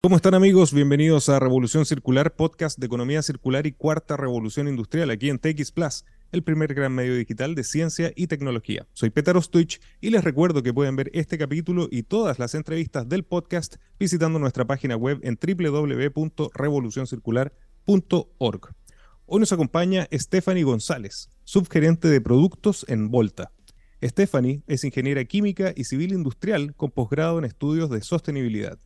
¿Cómo están amigos? Bienvenidos a Revolución Circular, podcast de economía circular y cuarta revolución industrial aquí en TX Plus, el primer gran medio digital de ciencia y tecnología. Soy Petar Ostuich y les recuerdo que pueden ver este capítulo y todas las entrevistas del podcast visitando nuestra página web en www.revolucioncircular.org. Hoy nos acompaña Stephanie González, subgerente de productos en Volta. Stephanie es ingeniera química y civil industrial con posgrado en estudios de sostenibilidad.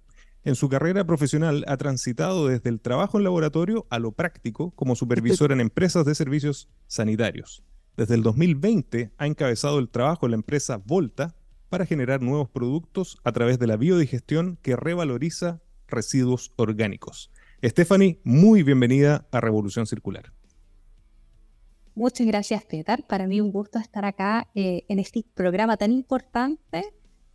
En su carrera profesional ha transitado desde el trabajo en laboratorio a lo práctico como supervisor en empresas de servicios sanitarios. Desde el 2020 ha encabezado el trabajo en la empresa Volta para generar nuevos productos a través de la biodigestión que revaloriza residuos orgánicos. Stephanie, muy bienvenida a Revolución Circular. Muchas gracias, Petar. Para mí un gusto estar acá eh, en este programa tan importante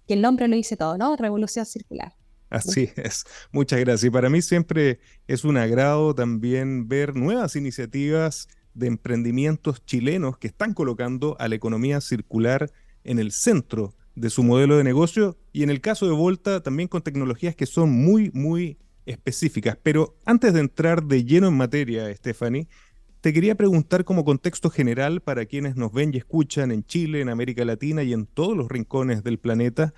que el nombre lo dice todo, ¿no? Revolución Circular. Así es, muchas gracias. Y para mí siempre es un agrado también ver nuevas iniciativas de emprendimientos chilenos que están colocando a la economía circular en el centro de su modelo de negocio y en el caso de Volta también con tecnologías que son muy, muy específicas. Pero antes de entrar de lleno en materia, Stephanie, te quería preguntar como contexto general para quienes nos ven y escuchan en Chile, en América Latina y en todos los rincones del planeta,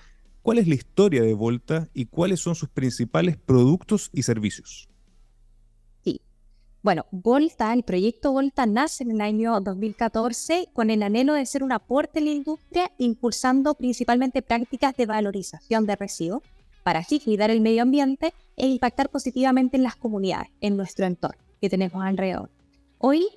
¿Cuál es la historia de Volta y cuáles son sus principales productos y servicios? Sí. Bueno, Volta, el proyecto Volta nace en el año 2014 con el anhelo de ser un aporte en la industria, impulsando principalmente prácticas de valorización de residuos para así cuidar el medio ambiente e impactar positivamente en las comunidades, en nuestro entorno que tenemos alrededor. Hoy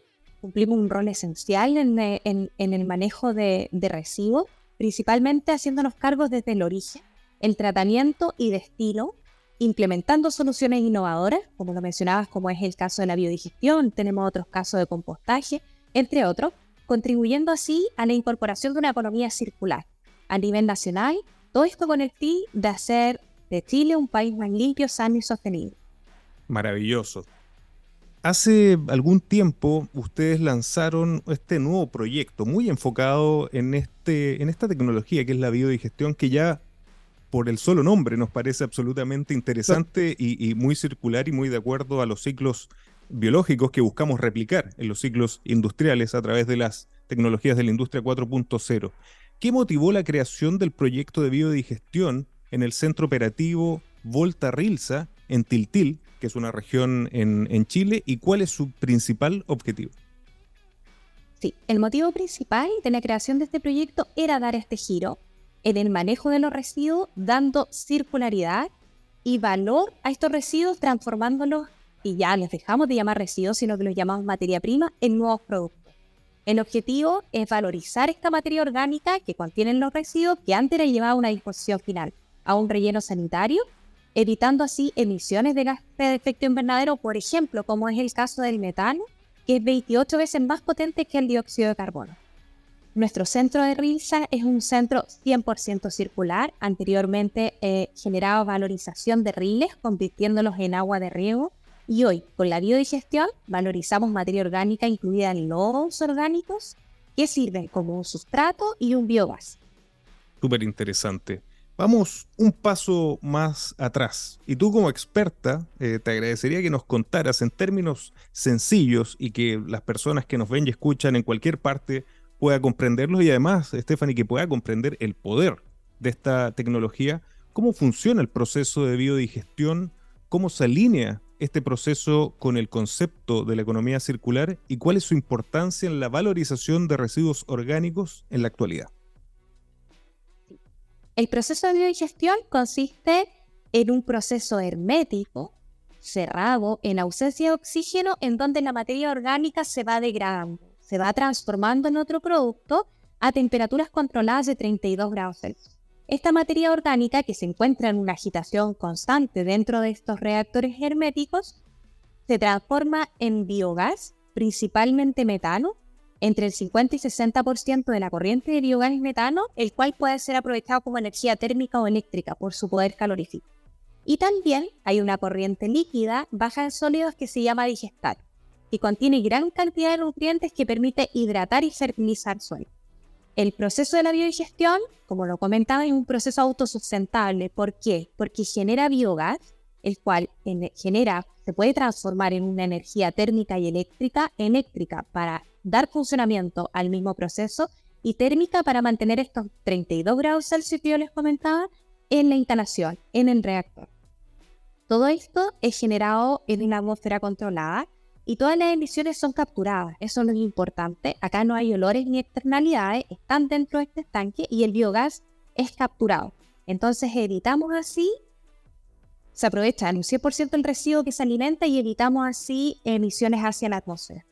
cumplimos un rol esencial en, el manejo de, de residuos principalmente haciéndonos cargos desde el origen, el tratamiento y destino, implementando soluciones innovadoras, como lo mencionabas, como es el caso de la biodigestión, tenemos otros casos de compostaje, entre otros, contribuyendo así a la incorporación de una economía circular a nivel nacional, todo esto con el fin de hacer de Chile un país más limpio, sano y sostenible. Maravilloso. Hace algún tiempo ustedes lanzaron este nuevo proyecto muy enfocado en, este, en esta tecnología que es la biodigestión, que ya por el solo nombre nos parece absolutamente interesante y, muy circular y muy de acuerdo a los ciclos biológicos que buscamos replicar en los ciclos industriales a través de las tecnologías de la industria 4.0. ¿Qué motivó la creación del proyecto de biodigestión en el centro operativo Volta Rilsa en Tiltil, que es una región en, Chile, y cuál es su principal objetivo. Sí, el motivo principal de la creación de este proyecto era dar este giro en el manejo de los residuos, dando circularidad y valor a estos residuos, transformándolos, y ya les dejamos de llamar residuos, sino que los llamamos materia prima, en nuevos productos. El objetivo es valorizar esta materia orgánica que contienen los residuos que antes era llevada a una disposición final, a un relleno sanitario evitando así emisiones de gases de efecto invernadero, por ejemplo, como es el caso del metano, que es 28 veces más potente que el dióxido de carbono. Nuestro centro de Rilsa es un centro 100% circular. Anteriormente eh, generaba valorización de riles, convirtiéndolos en agua de riego. Y hoy, con la biodigestión, valorizamos materia orgánica incluida en lodos orgánicos que sirven como un sustrato y un biogás. Súper interesante. Vamos un paso más atrás. Y tú como experta, eh, te agradecería que nos contaras en términos sencillos y que las personas que nos ven y escuchan en cualquier parte puedan comprenderlos y además, Stephanie, que pueda comprender el poder de esta tecnología, cómo funciona el proceso de biodigestión, cómo se alinea este proceso con el concepto de la economía circular y cuál es su importancia en la valorización de residuos orgánicos en la actualidad. El proceso de biodigestión consiste en un proceso hermético, cerrado, en ausencia de oxígeno, en donde la materia orgánica se va degradando, se va transformando en otro producto a temperaturas controladas de 32 grados Celsius. Esta materia orgánica, que se encuentra en una agitación constante dentro de estos reactores herméticos, se transforma en biogás, principalmente metano, entre el 50 y 60% de la corriente de biogás metano, el cual puede ser aprovechado como energía térmica o eléctrica por su poder calorífico. Y también hay una corriente líquida baja en sólidos que se llama digestal, y contiene gran cantidad de nutrientes que permite hidratar y fertilizar suelo. El proceso de la biodigestión, como lo comentaba, es un proceso autosustentable. ¿Por qué? Porque genera biogás el cual genera, se puede transformar en una energía térmica y eléctrica, eléctrica para dar funcionamiento al mismo proceso y térmica para mantener estos 32 grados Celsius que yo les comentaba en la instalación, en el reactor. Todo esto es generado en una atmósfera controlada y todas las emisiones son capturadas. Eso es importante. Acá no hay olores ni externalidades, están dentro de este estanque y el biogás es capturado. Entonces evitamos así, se aprovecha en un 100% el residuo que se alimenta y evitamos así emisiones hacia la atmósfera.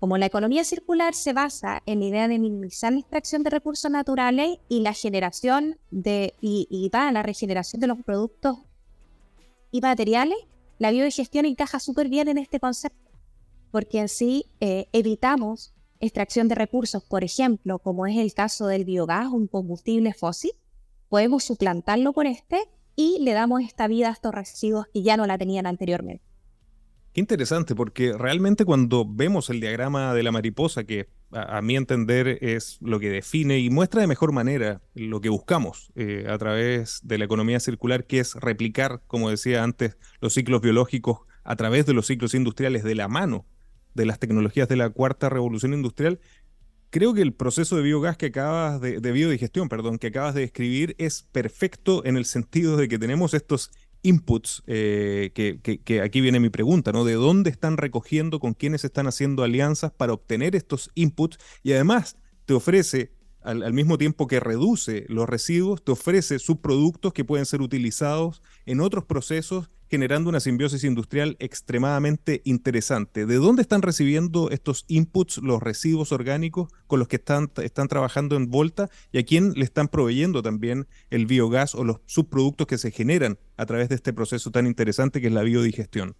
Como la economía circular se basa en la idea de minimizar la extracción de recursos naturales y la generación de, y, va a la regeneración de los productos y materiales, la biodigestión encaja súper bien en este concepto, porque así eh, evitamos extracción de recursos, por ejemplo, como es el caso del biogás, un combustible fósil, podemos suplantarlo con este y le damos esta vida a estos residuos que ya no la tenían anteriormente. Qué interesante, porque realmente cuando vemos el diagrama de la mariposa, que a, mi entender es lo que define y muestra de mejor manera lo que buscamos eh, a través de la economía circular, que es replicar, como decía antes, los ciclos biológicos a través de los ciclos industriales de la mano de las tecnologías de la cuarta revolución industrial, creo que el proceso de biogás que acabas de, de biodigestión, perdón, que acabas de describir es perfecto en el sentido de que tenemos estos inputs, eh, que, aquí viene mi pregunta, ¿no? ¿De dónde están recogiendo, con quiénes están haciendo alianzas para obtener estos inputs? Y además te ofrece al, mismo tiempo que reduce los residuos, te ofrece subproductos que pueden ser utilizados en otros procesos, generando una simbiosis industrial extremadamente interesante. ¿De dónde están recibiendo estos inputs los residuos orgánicos con los que están, están trabajando en Volta y a quién le están proveyendo también el biogás o los subproductos que se generan a través de este proceso tan interesante que es la biodigestión?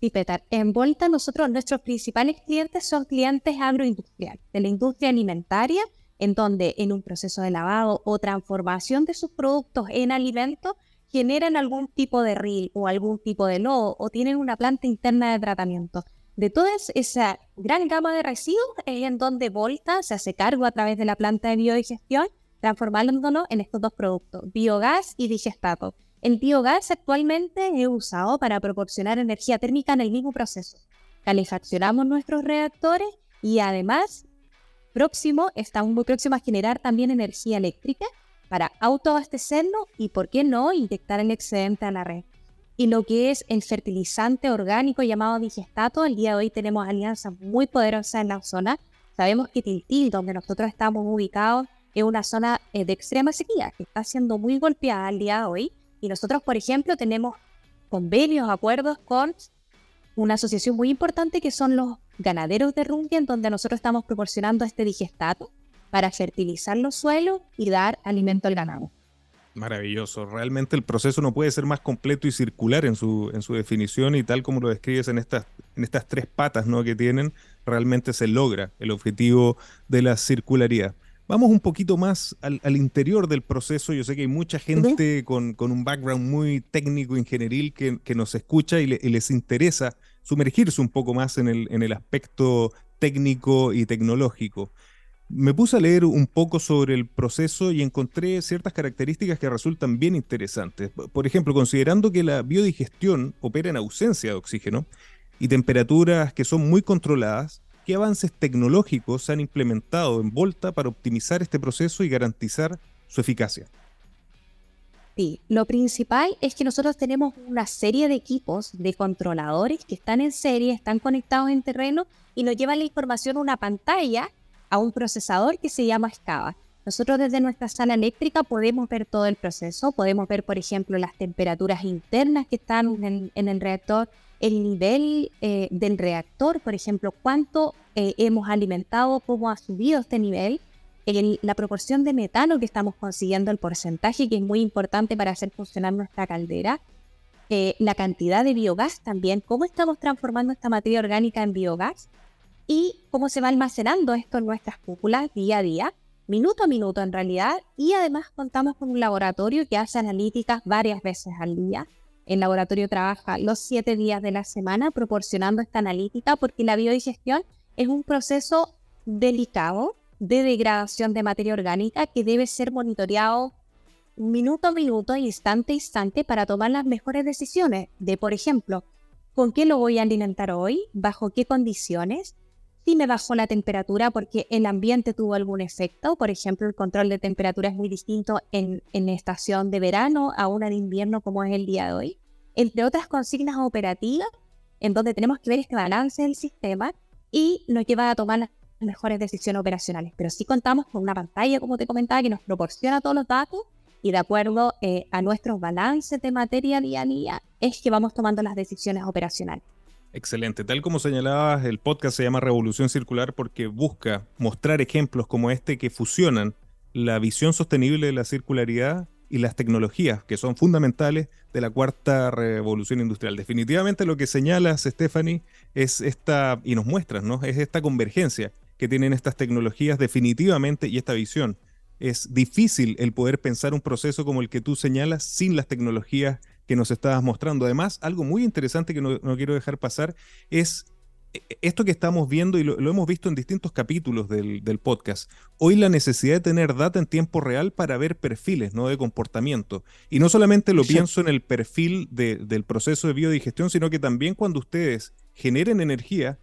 Sí, Petar. En Volta, nosotros, nuestros principales clientes son clientes agroindustriales, de la industria alimentaria, en donde en un proceso de lavado o transformación de sus productos en alimentos generan algún tipo de RIL o algún tipo de lodo o tienen una planta interna de tratamiento. De toda esa gran gama de residuos es en donde Volta se hace cargo a través de la planta de biodigestión, transformándolo en estos dos productos, biogás y digestato. El biogás actualmente es usado para proporcionar energía térmica en el mismo proceso. Calefaccionamos nuestros reactores y además próximo, estamos muy próximos a generar también energía eléctrica para autoabastecernos y, por qué no, inyectar el excedente a la red. Y lo que es el fertilizante orgánico llamado digestato, el día de hoy tenemos alianzas muy poderosas en la zona. Sabemos que Tiltil, donde nosotros estamos ubicados, es una zona eh, de extrema sequía que está siendo muy golpeada el día de hoy y nosotros, por ejemplo, tenemos convenios, acuerdos con una asociación muy importante que son los ganaderos de Rundia, en donde nosotros estamos proporcionando este digestato para fertilizar los suelos y dar alimento al ganado. Maravilloso. Realmente el proceso no puede ser más completo y circular en su, en su definición y tal como lo describes en estas, en estas tres patas ¿no? que tienen, realmente se logra el objetivo de la circularidad. Vamos un poquito más al, interior del proceso. Yo sé que hay mucha gente con, un background muy técnico, ingenieril, que, que nos escucha y, les interesa sumergirse un poco más en el, en el aspecto técnico y tecnológico. Me puse a leer un poco sobre el proceso y encontré ciertas características que resultan bien interesantes. Por ejemplo, considerando que la biodigestión opera en ausencia de oxígeno y temperaturas que son muy controladas, ¿Qué avances tecnológicos se han implementado en Volta para optimizar este proceso y garantizar su eficacia? Sí, lo principal es que nosotros tenemos una serie de equipos de controladores que están en serie, están conectados en terreno y nos llevan la información a una pantalla a un procesador que se llama Scava. Nosotros desde nuestra sala eléctrica podemos ver todo el proceso, podemos ver, por ejemplo, las temperaturas internas que están en el reactor, el nivel eh, del reactor, por ejemplo, cuánto eh, hemos alimentado, cómo ha subido este nivel, la proporción de metano que estamos consiguiendo, el porcentaje que es muy importante para hacer funcionar nuestra caldera, eh, la cantidad de biogás también, cómo estamos transformando esta materia orgánica en biogás y cómo se va almacenando esto en nuestras cúpulas día a día, minuto a minuto en realidad, y además contamos con un laboratorio que hace analíticas varias veces al día. El laboratorio trabaja los siete días de la semana proporcionando esta analítica porque la biodigestión es un proceso delicado de degradación de materia orgánica que debe ser monitoreado minuto a minuto, instante a instante, para tomar las mejores decisiones de, por ejemplo, con qué lo voy a alimentar hoy, bajo qué condiciones, si me bajó la temperatura porque el ambiente tuvo algún efecto, por ejemplo, el control de temperatura es muy distinto en, en estación de verano a una de invierno como es el día de hoy, entre otras consignas operativas en donde tenemos que ver este balance del sistema y nos lleva a tomar las mejores decisiones operacionales. Pero sí contamos con una pantalla, como te comentaba, que nos proporciona todos los datos y de acuerdo eh, a nuestros balances de materia día a día es que vamos tomando las decisiones operacionales. Excelente. Tal como señalabas, el podcast se llama Revolución Circular porque busca mostrar ejemplos como este que fusionan la visión sostenible de la circularidad y las tecnologías que son fundamentales de la cuarta revolución industrial. Definitivamente lo que señalas, Stephanie, es esta, y nos muestras, ¿no? Es esta convergencia que tienen estas tecnologías definitivamente y esta visión. Es difícil el poder pensar un proceso como el que tú señalas sin las tecnologías que nos estabas mostrando. Además, algo muy interesante que no, quiero dejar pasar es e, e, esto que estamos viendo y lo, hemos visto en distintos capítulos del, podcast, hoy la necesidad de tener data en tiempo real para ver perfiles ¿no? de comportamiento. Y no solamente lo pienso en el perfil del proceso de biodigestión, sino que también cuando ustedes generen energía,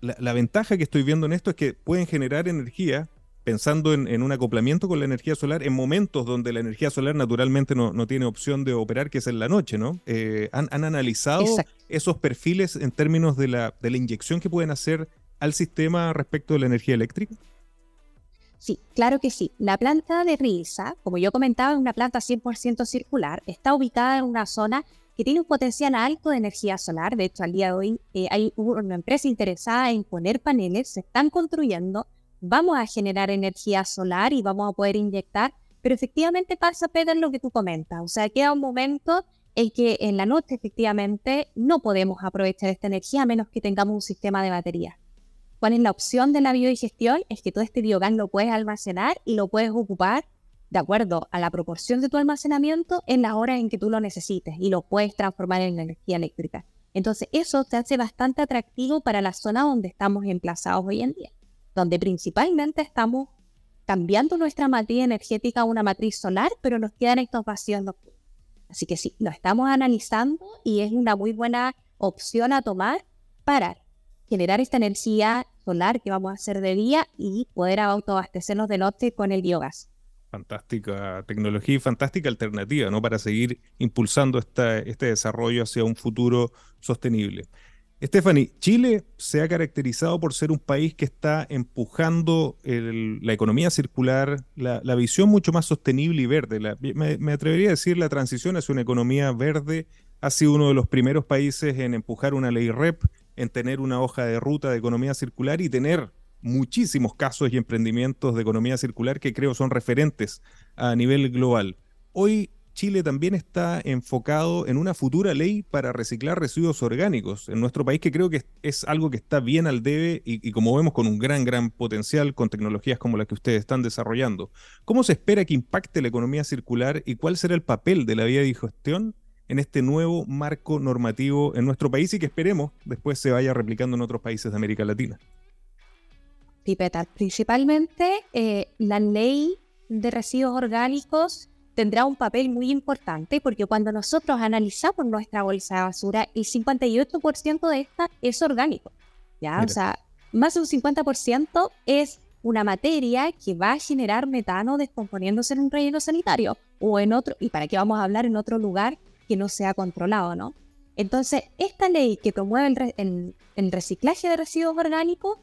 la, ventaja que estoy viendo en esto es que pueden generar energía pensando en, un acoplamiento con la energía solar en momentos donde la energía solar naturalmente no, tiene opción de operar, que es en la noche, ¿no? Eh, ¿han, analizado esos perfiles en términos de la, de la inyección que pueden hacer al sistema respecto de la energía eléctrica? Sí, claro que sí. La planta de Risa, como yo comentaba, es una planta 100% circular. Está ubicada en una zona que tiene un potencial alto de energía solar. De hecho, al día de hoy eh, hay una empresa interesada en poner paneles, se están construyendo vamos a generar energía solar y vamos a poder inyectar, pero efectivamente pasa, Pedro, lo que tú comentas. O sea, queda un momento en que en la noche efectivamente no podemos aprovechar esta energía a menos que tengamos un sistema de batería. ¿Cuál es la opción de la biodigestión? Es que todo este biogás lo puedes almacenar y lo puedes ocupar de acuerdo a la proporción de tu almacenamiento en las horas en que tú lo necesites y lo puedes transformar en energía eléctrica. Entonces eso te hace bastante atractivo para la zona donde estamos emplazados hoy en día donde principalmente estamos cambiando nuestra matriz energética a una matriz solar, pero nos quedan estos vacíos. Así que sí, lo estamos analizando y es una muy buena opción a tomar para generar esta energía solar que vamos a hacer de día y poder autoabastecernos de noche con el biogás. Fantástica tecnología y fantástica alternativa, ¿no? Para seguir impulsando este desarrollo hacia un futuro sostenible. Stephanie, Chile se ha caracterizado por ser un país que está empujando la economía circular, la, visión mucho más sostenible y verde. me, atrevería a decir la transición hacia una economía verde. Ha sido uno de los primeros países en empujar una ley REP, en tener una hoja de ruta de economía circular y tener muchísimos casos y emprendimientos de economía circular que creo son referentes a nivel global. Hoy Chile también está enfocado en una futura ley para reciclar residuos orgánicos en nuestro país, que creo que es algo que está bien al debe y, como vemos con un gran, gran potencial con tecnologías como las que ustedes están desarrollando. ¿Cómo se espera que impacte la economía circular y cuál será el papel de la vía de digestión en este nuevo marco normativo en nuestro país y que esperemos después se vaya replicando en otros países de América Latina? Pipeta, principalmente eh, la ley de residuos orgánicos tendrá un papel muy importante porque cuando nosotros analizamos nuestra bolsa de basura, el 58% de esta es orgánico. ¿ya? O sea, más de un 50% es una materia que va a generar metano descomponiéndose en un relleno sanitario o en otro, y para qué vamos a hablar en otro lugar que no sea controlado, ¿no? Entonces, esta ley que promueve el, el reciclaje de residuos orgánicos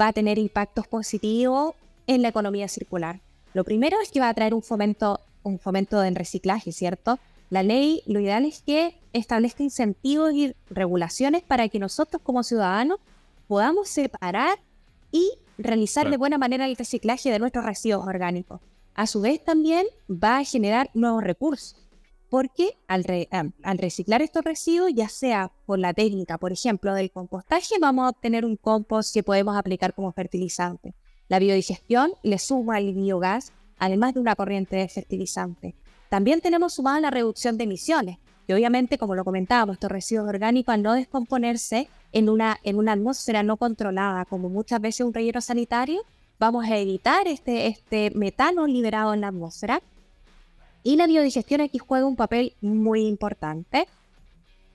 va a tener impactos positivos en la economía circular. Lo primero es que va a traer un fomento un fomento del reciclaje, ¿cierto? La ley lo ideal es que establezca incentivos y regulaciones para que nosotros como ciudadanos podamos separar y realizar de buena manera el reciclaje de nuestros residuos orgánicos. A su vez también va a generar nuevos recursos, porque al, al, reciclar estos residuos, ya sea por la técnica, por ejemplo, del compostaje, vamos a obtener un compost que podemos aplicar como fertilizante. La biodigestión le suma al biogás además de una corriente de fertilizante. También tenemos sumada la reducción de emisiones, que obviamente, como lo comentábamos, estos residuos orgánicos al no descomponerse en una, en una atmósfera no controlada, como muchas veces un relleno sanitario, vamos a evitar este, este metano liberado en la atmósfera Y la biodigestión aquí juega un papel muy importante.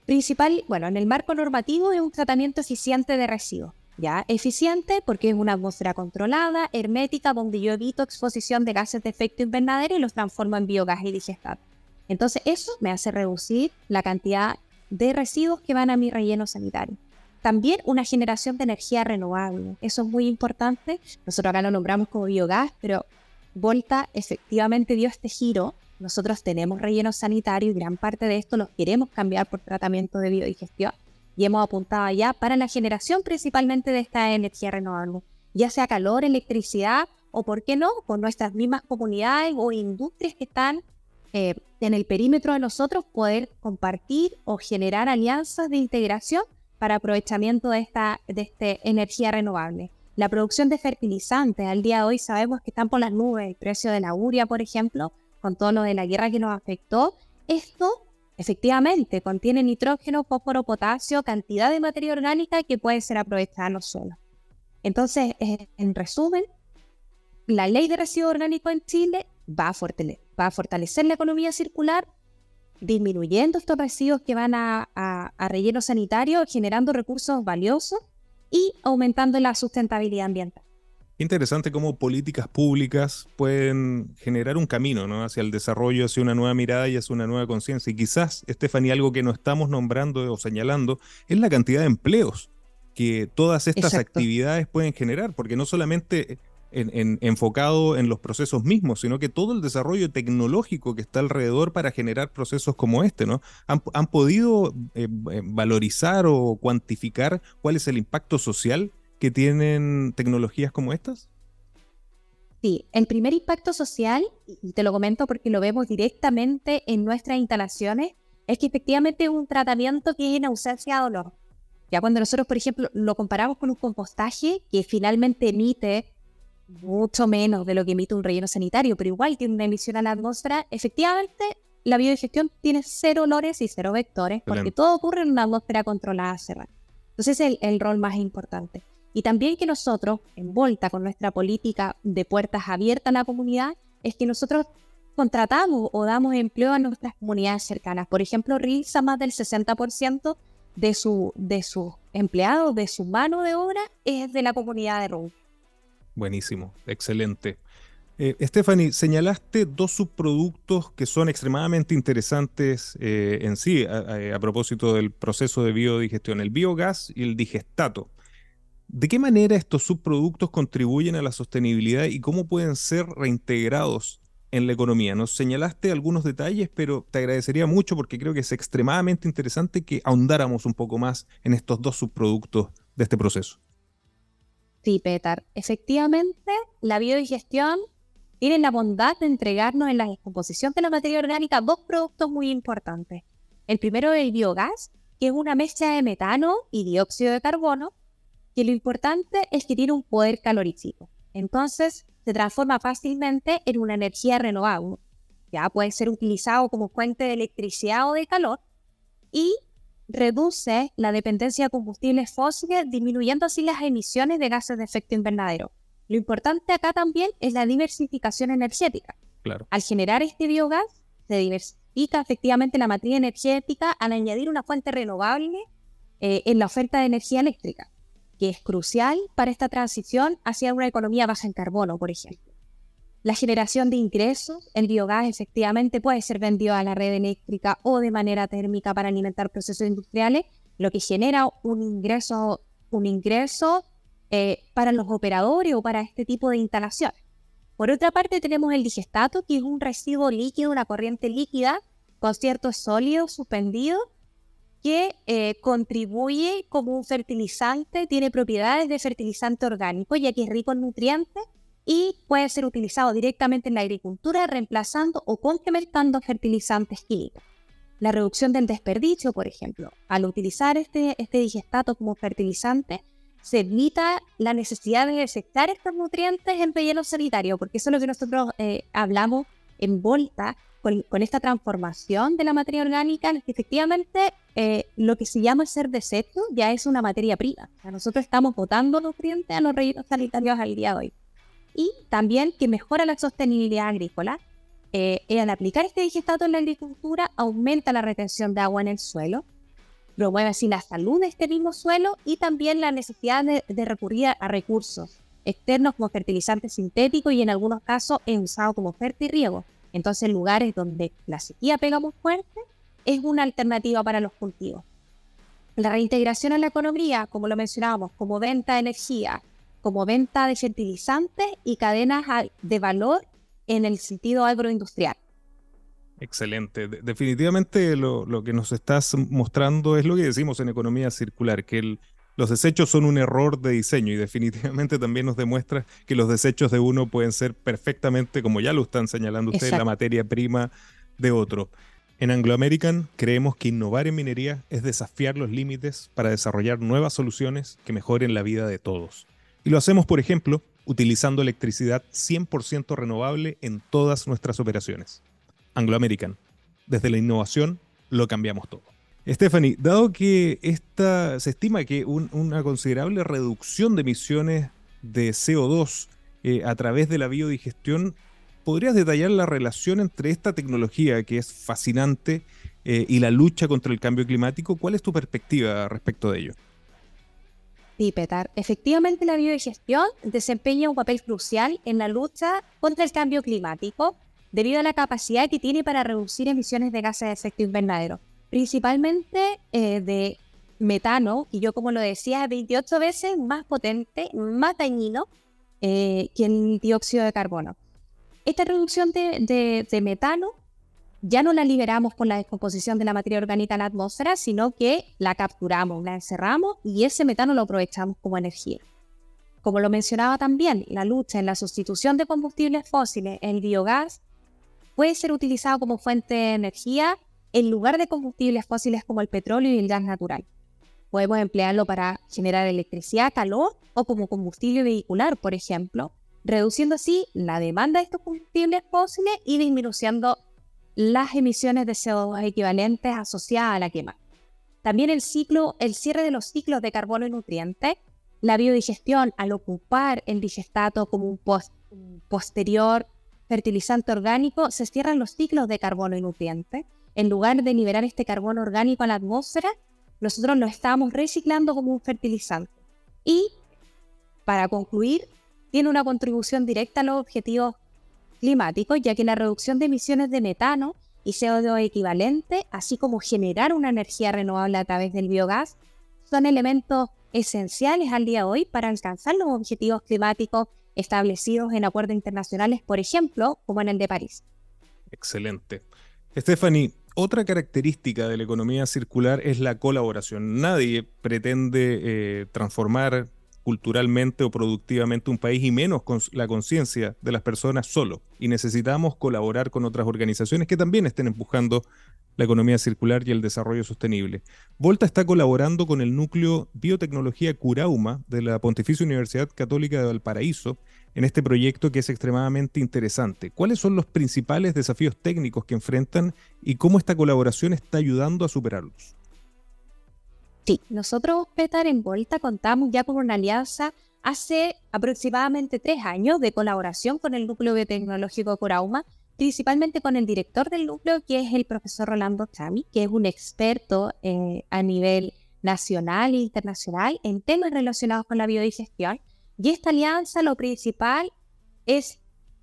Principal, bueno, en el marco normativo es un tratamiento eficiente de residuos. ¿Ya? Eficiente porque es una atmósfera controlada, hermética, donde yo evito exposición de gases de efecto invernadero y los transformo en biogás y digestato. Entonces eso me hace reducir la cantidad de residuos que van a mi relleno sanitario. También una generación de energía renovable. Eso es muy importante. Nosotros acá lo nombramos como biogás, pero Volta efectivamente dio este giro. Nosotros tenemos relleno sanitario y gran parte de esto lo queremos cambiar por tratamiento de biodigestión y hemos apuntado ya para la generación principalmente de esta energía renovable, ya sea calor, electricidad o, por qué no, con nuestras mismas comunidades o industrias que están eh, en el perímetro de nosotros, poder compartir o generar alianzas de integración para aprovechamiento de esta, de esta energía renovable. La producción de fertilizantes, al día de hoy sabemos que están por las nubes, el precio de la uria, por ejemplo, con todo lo de la guerra que nos afectó. Esto efectivamente contiene nitrógeno, fósforo, potasio, cantidad de materia orgánica que puede ser aprovechada en los suelos. Entonces, en resumen, la ley de residuos orgánicos en Chile va a, va a fortalecer la economía circular, disminuyendo estos residuos que van a, a relleno sanitario, generando recursos valiosos y aumentando la sustentabilidad ambiental. Interesante cómo políticas públicas pueden generar un camino ¿no? hacia el desarrollo, hacia una nueva mirada y hacia una nueva conciencia. Y quizás, Stephanie, algo que no estamos nombrando o señalando es la cantidad de empleos que todas estas actividades pueden generar, porque no solamente enfocado en los procesos mismos, sino que todo el desarrollo tecnológico que está alrededor para generar procesos como este, ¿no? ¿Han, podido eh, eh, valorizar o cuantificar cuál es el impacto social que tienen tecnologías como estas? Sí, el primer impacto social, y te lo comento porque lo vemos directamente en nuestras instalaciones, es que efectivamente es un tratamiento que es en ausencia de dolor. Ya cuando nosotros, por ejemplo, lo comparamos con un compostaje que finalmente emite mucho menos de lo que emite un relleno sanitario, pero igual tiene una emisión a la atmósfera. Efectivamente, la biodigestión tiene cero olores y cero vectores, porque todo ocurre en una atmósfera controlada cerrada. Entonces es el, rol más importante. Y también que nosotros, en Volta, con nuestra política de puertas abiertas a la comunidad, es que nosotros contratamos o damos empleo a nuestras comunidades cercanas. Por ejemplo, realiza más del 60% de, su, de sus empleados, de su mano de obra, es de la comunidad de Rum. Buenísimo, excelente. Eh, Stephanie, señalaste dos subproductos que son extremadamente interesantes eh, en sí a, propósito del proceso de biodigestión, el biogás y el digestato. ¿De qué manera estos subproductos contribuyen a la sostenibilidad y cómo pueden ser reintegrados en la economía? Nos señalaste algunos detalles, pero te agradecería mucho porque creo que es extremadamente interesante que ahondáramos un poco más en estos dos subproductos de este proceso. Sí, Petar. Efectivamente, la biodigestión tiene la bondad de entregarnos en la descomposición de la materia orgánica dos productos muy importantes. El primero es el biogás, que es una mezcla de metano y dióxido de carbono, que lo importante es que tiene un poder calorífico. Entonces, se transforma fácilmente en una energía renovable. Ya puede ser utilizado como fuente de electricidad o de calor y reduce la dependencia de combustibles fósiles, disminuyendo así las emisiones de gases de efecto invernadero. Lo importante acá también es la diversificación energética. Claro. Al generar este biogás, se diversifica efectivamente la matriz energética al añadir una fuente renovable eh, en la oferta de energía eléctrica, que es crucial para esta transición hacia una economía baja en carbono, por ejemplo. La generación de ingresos, el biogás efectivamente puede ser vendido a la red eléctrica o de manera térmica para alimentar procesos industriales, lo que genera un ingreso, un ingreso eh, para los operadores o para este tipo de instalaciones. Por otra parte, tenemos el digestato, que es un residuo líquido, una corriente líquida con ciertos sólidos suspendidos eh, contribuye como un fertilizante, tiene propiedades de fertilizante orgánico, ya que es rico en nutrientes y puede ser utilizado directamente en la agricultura reemplazando o complementando fertilizantes químicos. La reducción del desperdicio, por ejemplo, al utilizar este, este digestato como fertilizante, se evita la necesidad de desectar estos nutrientes en relleno sanitario, porque eso es lo que nosotros eh, hablamos en Volta con, esta transformación de la materia orgánica, que efectivamente eh, lo que se llama ser desecho ya es una materia prima. nosotros estamos botando nutrientes a los rellenos sanitarios al día de hoy y también que mejora la sostenibilidad agrícola. eh, al aplicar este digestato en la agricultura, aumenta la retención de agua en el suelo, promueve así la salud de este mismo suelo y también la necesidad de, recurrir a recursos externos como fertilizantes sintéticos y en algunos casos es usado como riego. Entonces, en lugares donde la sequía pega muy fuerte, es una alternativa para los cultivos. La reintegración en la economía, como lo mencionábamos, como venta de energía, como venta de fertilizantes y cadenas de valor en el sentido agroindustrial. Excelente. definitivamente lo, que nos estás mostrando es lo que decimos en economía circular, que los desechos son un error de diseño y definitivamente también nos demuestra que los desechos de uno pueden ser perfectamente, como ya lo están señalando ustedes, la materia prima de otro. En Anglo American creemos que innovar en minería es desafiar los límites para desarrollar nuevas soluciones que mejoren la vida de todos. Y lo hacemos, por ejemplo, utilizando electricidad 100% renovable en todas nuestras operaciones. Anglo American, desde la innovación lo cambiamos todo. Stephanie, dado que esta, se estima que una considerable reducción de emisiones de CO2 eh, a través de la biodigestión ¿podrías detallar la relación entre esta tecnología que es fascinante eh, y la lucha contra el cambio climático? ¿Cuál es tu perspectiva respecto de ello? Sí, Petar. Efectivamente, la biodigestión desempeña un papel crucial en la lucha contra el cambio climático debido a la capacidad que tiene para reducir emisiones de gases de efecto invernadero, principalmente eh, de metano, y yo como lo decía, es 28 veces más potente, más dañino eh, que el dióxido de carbono. Esta reducción de, metano ya no la liberamos con la descomposición de la materia orgánica en la atmósfera, sino que la capturamos, la encerramos y ese metano lo aprovechamos como energía. Como lo mencionaba también, la lucha en la sustitución de combustibles fósiles, el biogás, puede ser utilizado como fuente de energía en lugar de combustibles fósiles como el petróleo y el gas natural. Podemos emplearlo para generar electricidad, calor o como combustible vehicular, por ejemplo, reduciendo así la demanda de estos combustibles fósiles y disminuyendo las emisiones de CO2 equivalentes asociadas a la quema. También el cierre de los ciclos de carbono y nutrientes, la biodigestión al ocupar el digestato como un, posterior fertilizante orgánico, se cierran los ciclos de carbono y nutrientes. En lugar de liberar este carbono orgánico a la atmósfera, nosotros lo estamos reciclando como un fertilizante. Y para concluir, tiene una contribución directa a los objetivos climáticos, ya que la reducción de emisiones de metano y CO2 equivalente, así como generar una energía renovable a través del biogás, son elementos esenciales al día de hoy para alcanzar los objetivos climáticos establecidos en acuerdos internacionales, por ejemplo, como en el de París. Excelente. Stephanie, otra característica de la economía circular es la colaboración. Nadie pretende eh, transformar culturalmente o productivamente un país y menos con la conciencia de las personas solo. Y necesitamos colaborar con otras organizaciones que también estén empujando la economía circular y el desarrollo sostenible. Volta está colaborando con el núcleo Biotecnología Curauma de la Pontificia Universidad Católica de Valparaíso en este proyecto que es extremadamente interesante. ¿Cuáles son los principales desafíos técnicos que enfrentan y cómo esta colaboración está ayudando a superarlos? Sí, nosotros, Petar, en Volta contamos ya con una alianza hace aproximadamente tres años de colaboración con el núcleo biotecnológico Corauma, principalmente con el director del núcleo, que es el profesor Rolando Chami, que es un experto eh, a nivel nacional e internacional en temas relacionados con la biodigestión. Y esta alianza lo principal es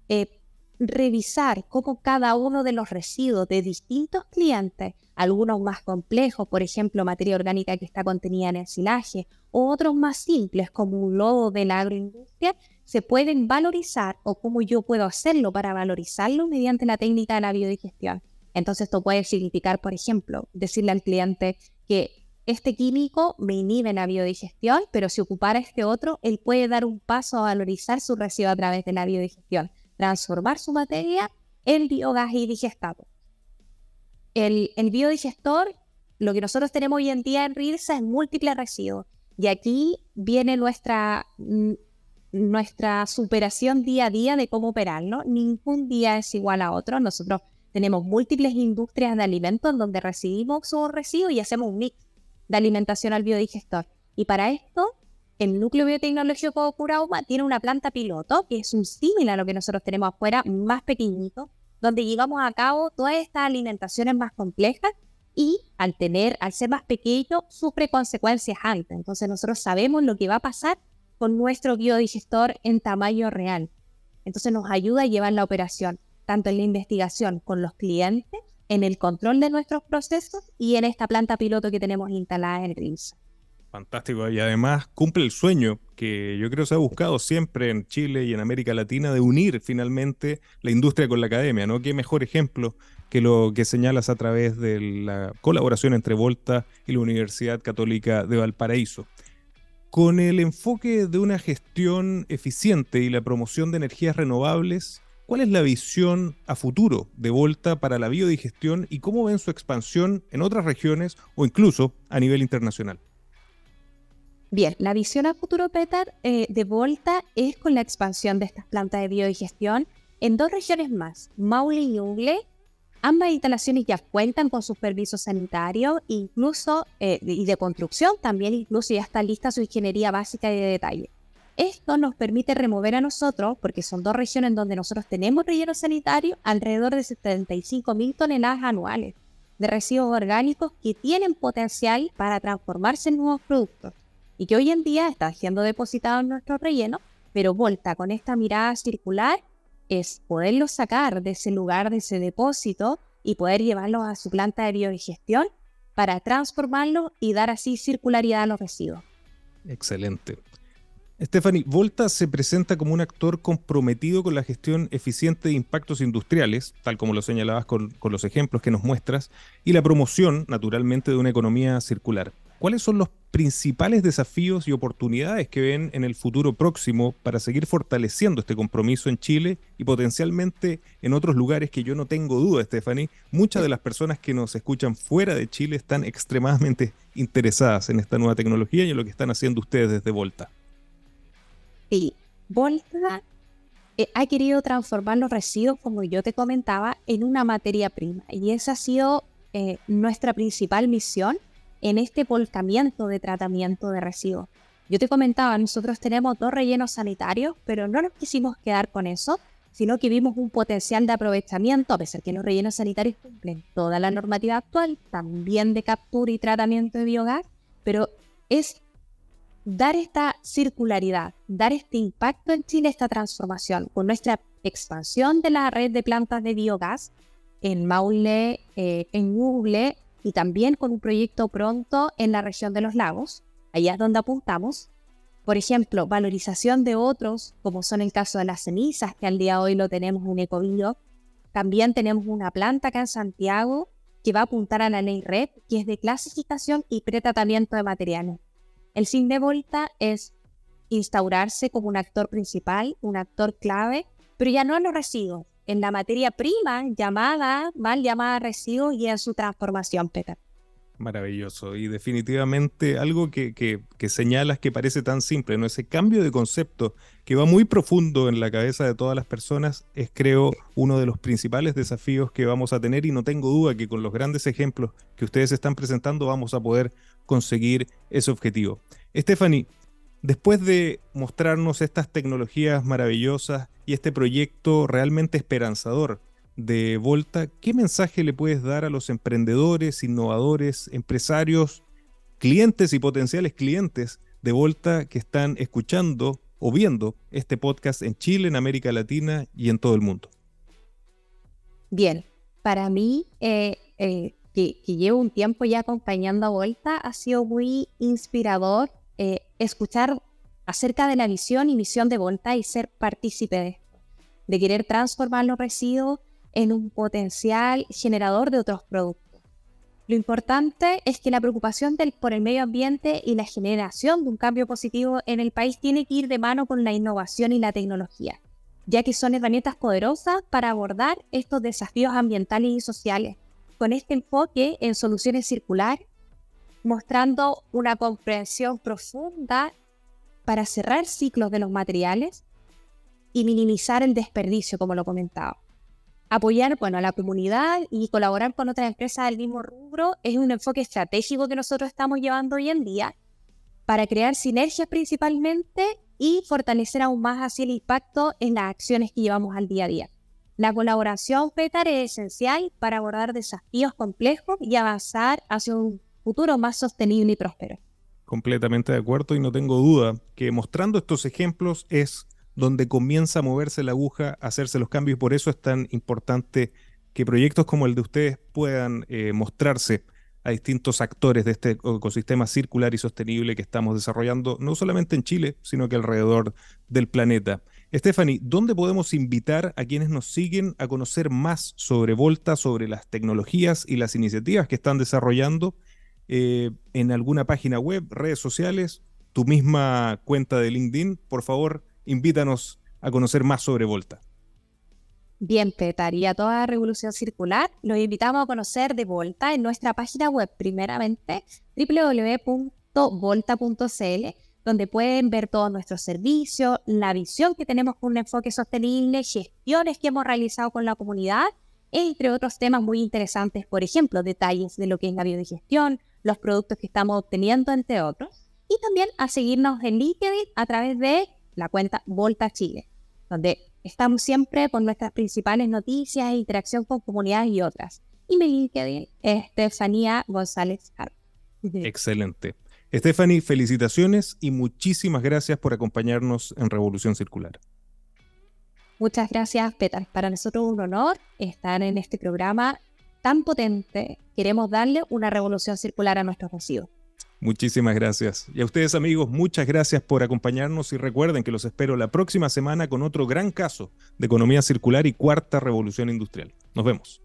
eh, revisar cómo cada uno de los residuos de distintos clientes, algunos más complejos, por ejemplo, materia orgánica que está contenida en el silaje, o otros más simples, como un lodo de la agroindustria, se pueden valorizar o cómo yo puedo hacerlo para valorizarlo mediante la técnica de la biodigestión. Entonces, esto puede significar, por ejemplo, decirle al cliente que este químico me inhibe la biodigestión, pero si ocupara este otro, él puede dar un paso a valorizar su residuo a través de la biodigestión transformar su materia en biogás y digestado. El, biodigestor, lo que nosotros tenemos hoy en día en RIRSA es múltiples residuos. Y aquí viene nuestra, nuestra superación día a día de cómo operarlo. Ningún día es igual a otro. Nosotros tenemos múltiples industrias de alimentos donde recibimos un residuos y hacemos un mix de alimentación al biodigestor. Y para esto el núcleo biotecnológico Curauma tiene una planta piloto, que es un símil a lo que nosotros tenemos afuera, más pequeñito, donde llevamos a cabo todas estas alimentaciones más complejas y al tener, al ser más pequeño, sufre consecuencias altas. Entonces nosotros sabemos lo que va a pasar con nuestro biodigestor en tamaño real. Entonces nos ayuda a llevar la operación, tanto en la investigación con los clientes, en el control de nuestros procesos y en esta planta piloto que tenemos instalada en RIMSA. Fantástico. Y además cumple el sueño que yo creo se ha buscado siempre en Chile y en América Latina de unir finalmente la industria con la academia, ¿no? Qué mejor ejemplo que lo que señalas a través de la colaboración entre Volta y la Universidad Católica de Valparaíso. Con el enfoque de una gestión eficiente y la promoción de energías renovables, ¿cuál es la visión a futuro de Volta para la biodigestión y cómo ven su expansión en otras regiones o incluso a nivel internacional? Bien, la visión a futuro, Peter, eh, de Volta es con la expansión de estas plantas de biodigestión en dos regiones más, Maule y Ñuble. Ambas instalaciones ya cuentan con sus permisos sanitarios incluso, eh, y de construcción también, incluso ya está lista su ingeniería básica y de detalle. Esto nos permite remover a nosotros, porque son dos regiones donde nosotros tenemos relleno sanitario, alrededor de 75 mil toneladas anuales de residuos orgánicos que tienen potencial para transformarse en nuevos productos y que hoy en día está siendo depositado en nuestro relleno, pero Volta con esta mirada circular es poderlo sacar de ese lugar, de ese depósito y poder llevarlo a su planta de biodigestión para transformarlo y dar así circularidad a los residuos. Excelente. Stephanie, Volta se presenta como un actor comprometido con la gestión eficiente de impactos industriales, tal como lo señalabas con, los ejemplos que nos muestras, y la promoción, naturalmente, de una economía circular. ¿cuáles son los principales desafíos y oportunidades que ven en el futuro próximo para seguir fortaleciendo este compromiso en Chile y potencialmente en otros lugares que yo no tengo duda, Stephanie? Muchas de las personas que nos escuchan fuera de Chile están extremadamente interesadas en esta nueva tecnología y en lo que están haciendo ustedes desde Volta. Sí, Volta eh, ha querido transformar los residuos, como yo te comentaba, en una materia prima. Y esa ha sido eh, nuestra principal misión en este volcamiento de tratamiento de residuos. Yo te comentaba, nosotros tenemos dos rellenos sanitarios, pero no nos quisimos quedar con eso, sino que vimos un potencial de aprovechamiento, a pesar que los rellenos sanitarios cumplen toda la normativa actual, también de captura y tratamiento de biogás, pero es dar esta circularidad, dar este impacto en Chile, esta transformación, con nuestra expansión de la red de plantas de biogás en Maule, eh, en Google y también con un proyecto pronto en la región de los lagos, allá es donde apuntamos. Por ejemplo, valorización de otros, como son el caso de las cenizas, que al día de hoy lo tenemos en Ecobio. También tenemos una planta acá en Santiago que va a apuntar a la ley REP, que es de clasificación y pretratamiento de materiales. El fin de Volta es instaurarse como un actor principal, un actor clave, pero ya no en los residuos, en la materia prima llamada, mal llamada residuo y en su transformación, Peter. Maravilloso. Y definitivamente algo que, que, que, señalas que parece tan simple, ¿no? Ese cambio de concepto que va muy profundo en la cabeza de todas las personas es, creo, uno de los principales desafíos que vamos a tener y no tengo duda que con los grandes ejemplos que ustedes están presentando vamos a poder conseguir ese objetivo. Stephanie, después de mostrarnos estas tecnologías maravillosas y este proyecto realmente esperanzador de Volta, ¿qué mensaje le puedes dar a los emprendedores, innovadores, empresarios, clientes y potenciales clientes de Volta que están escuchando o viendo este podcast en Chile, en América Latina y en todo el mundo? Bien, para mí, eh, eh, que, llevo un tiempo ya acompañando a Volta, ha sido muy inspirador eh, escuchar acerca de la visión y misión de Volta y ser partícipe de esto, de querer transformar los residuos en un potencial generador de otros productos. Lo importante es que la preocupación del, por el medio ambiente y la generación de un cambio positivo en el país tiene que ir de mano con la innovación y la tecnología, ya que son herramientas poderosas para abordar estos desafíos ambientales y sociales, con este enfoque en soluciones circulares, mostrando una comprensión profunda para cerrar ciclos de los materiales y minimizar el desperdicio, como lo comentaba. Apoyar bueno, a la comunidad y colaborar con otras empresas del mismo rubro es un enfoque estratégico que nosotros estamos llevando hoy en día para crear sinergias principalmente y fortalecer aún más así el impacto en las acciones que llevamos al día a día. La colaboración PETAR es esencial para abordar desafíos complejos y avanzar hacia un futuro más sostenible y próspero. Completamente de acuerdo y no tengo duda que mostrando estos ejemplos es donde comienza a moverse la aguja, a hacerse los cambios. Por eso es tan importante que proyectos como el de ustedes puedan eh, mostrarse a distintos actores de este ecosistema circular y sostenible que estamos desarrollando, no solamente en Chile, sino que alrededor del planeta. Stephanie, ¿dónde podemos invitar a quienes nos siguen a conocer más sobre Volta, sobre las tecnologías y las iniciativas que están desarrollando eh, en alguna página web, redes sociales, tu misma cuenta de LinkedIn? Por favor, invítanos a conocer más sobre Volta. Bien, Petar, y a toda Revolución Circular, los invitamos a conocer de Volta en nuestra página web, primeramente www.volta.cl, donde pueden ver todos nuestros servicios, la visión que tenemos con un enfoque sostenible, gestiones que hemos realizado con la comunidad, entre otros temas muy interesantes, por ejemplo, detalles de lo que es la biodigestión, los productos que estamos obteniendo, entre otros, y también a seguirnos en LinkedIn a través de la cuenta Volta Chile, donde estamos siempre con nuestras principales noticias, interacción con comunidades y otras. Y mi LinkedIn es Estefanía González Carlos. Excelente. Stephanie, felicitaciones y muchísimas gracias por acompañarnos en Revolución Circular. Muchas gracias, Petar. Para nosotros es un honor estar en este programa tan potente. Queremos darle una revolución circular a nuestros residuos. Muchísimas gracias. Y a ustedes amigos, muchas gracias por acompañarnos y recuerden que los espero la próxima semana con otro gran caso de economía circular y cuarta revolución industrial. Nos vemos.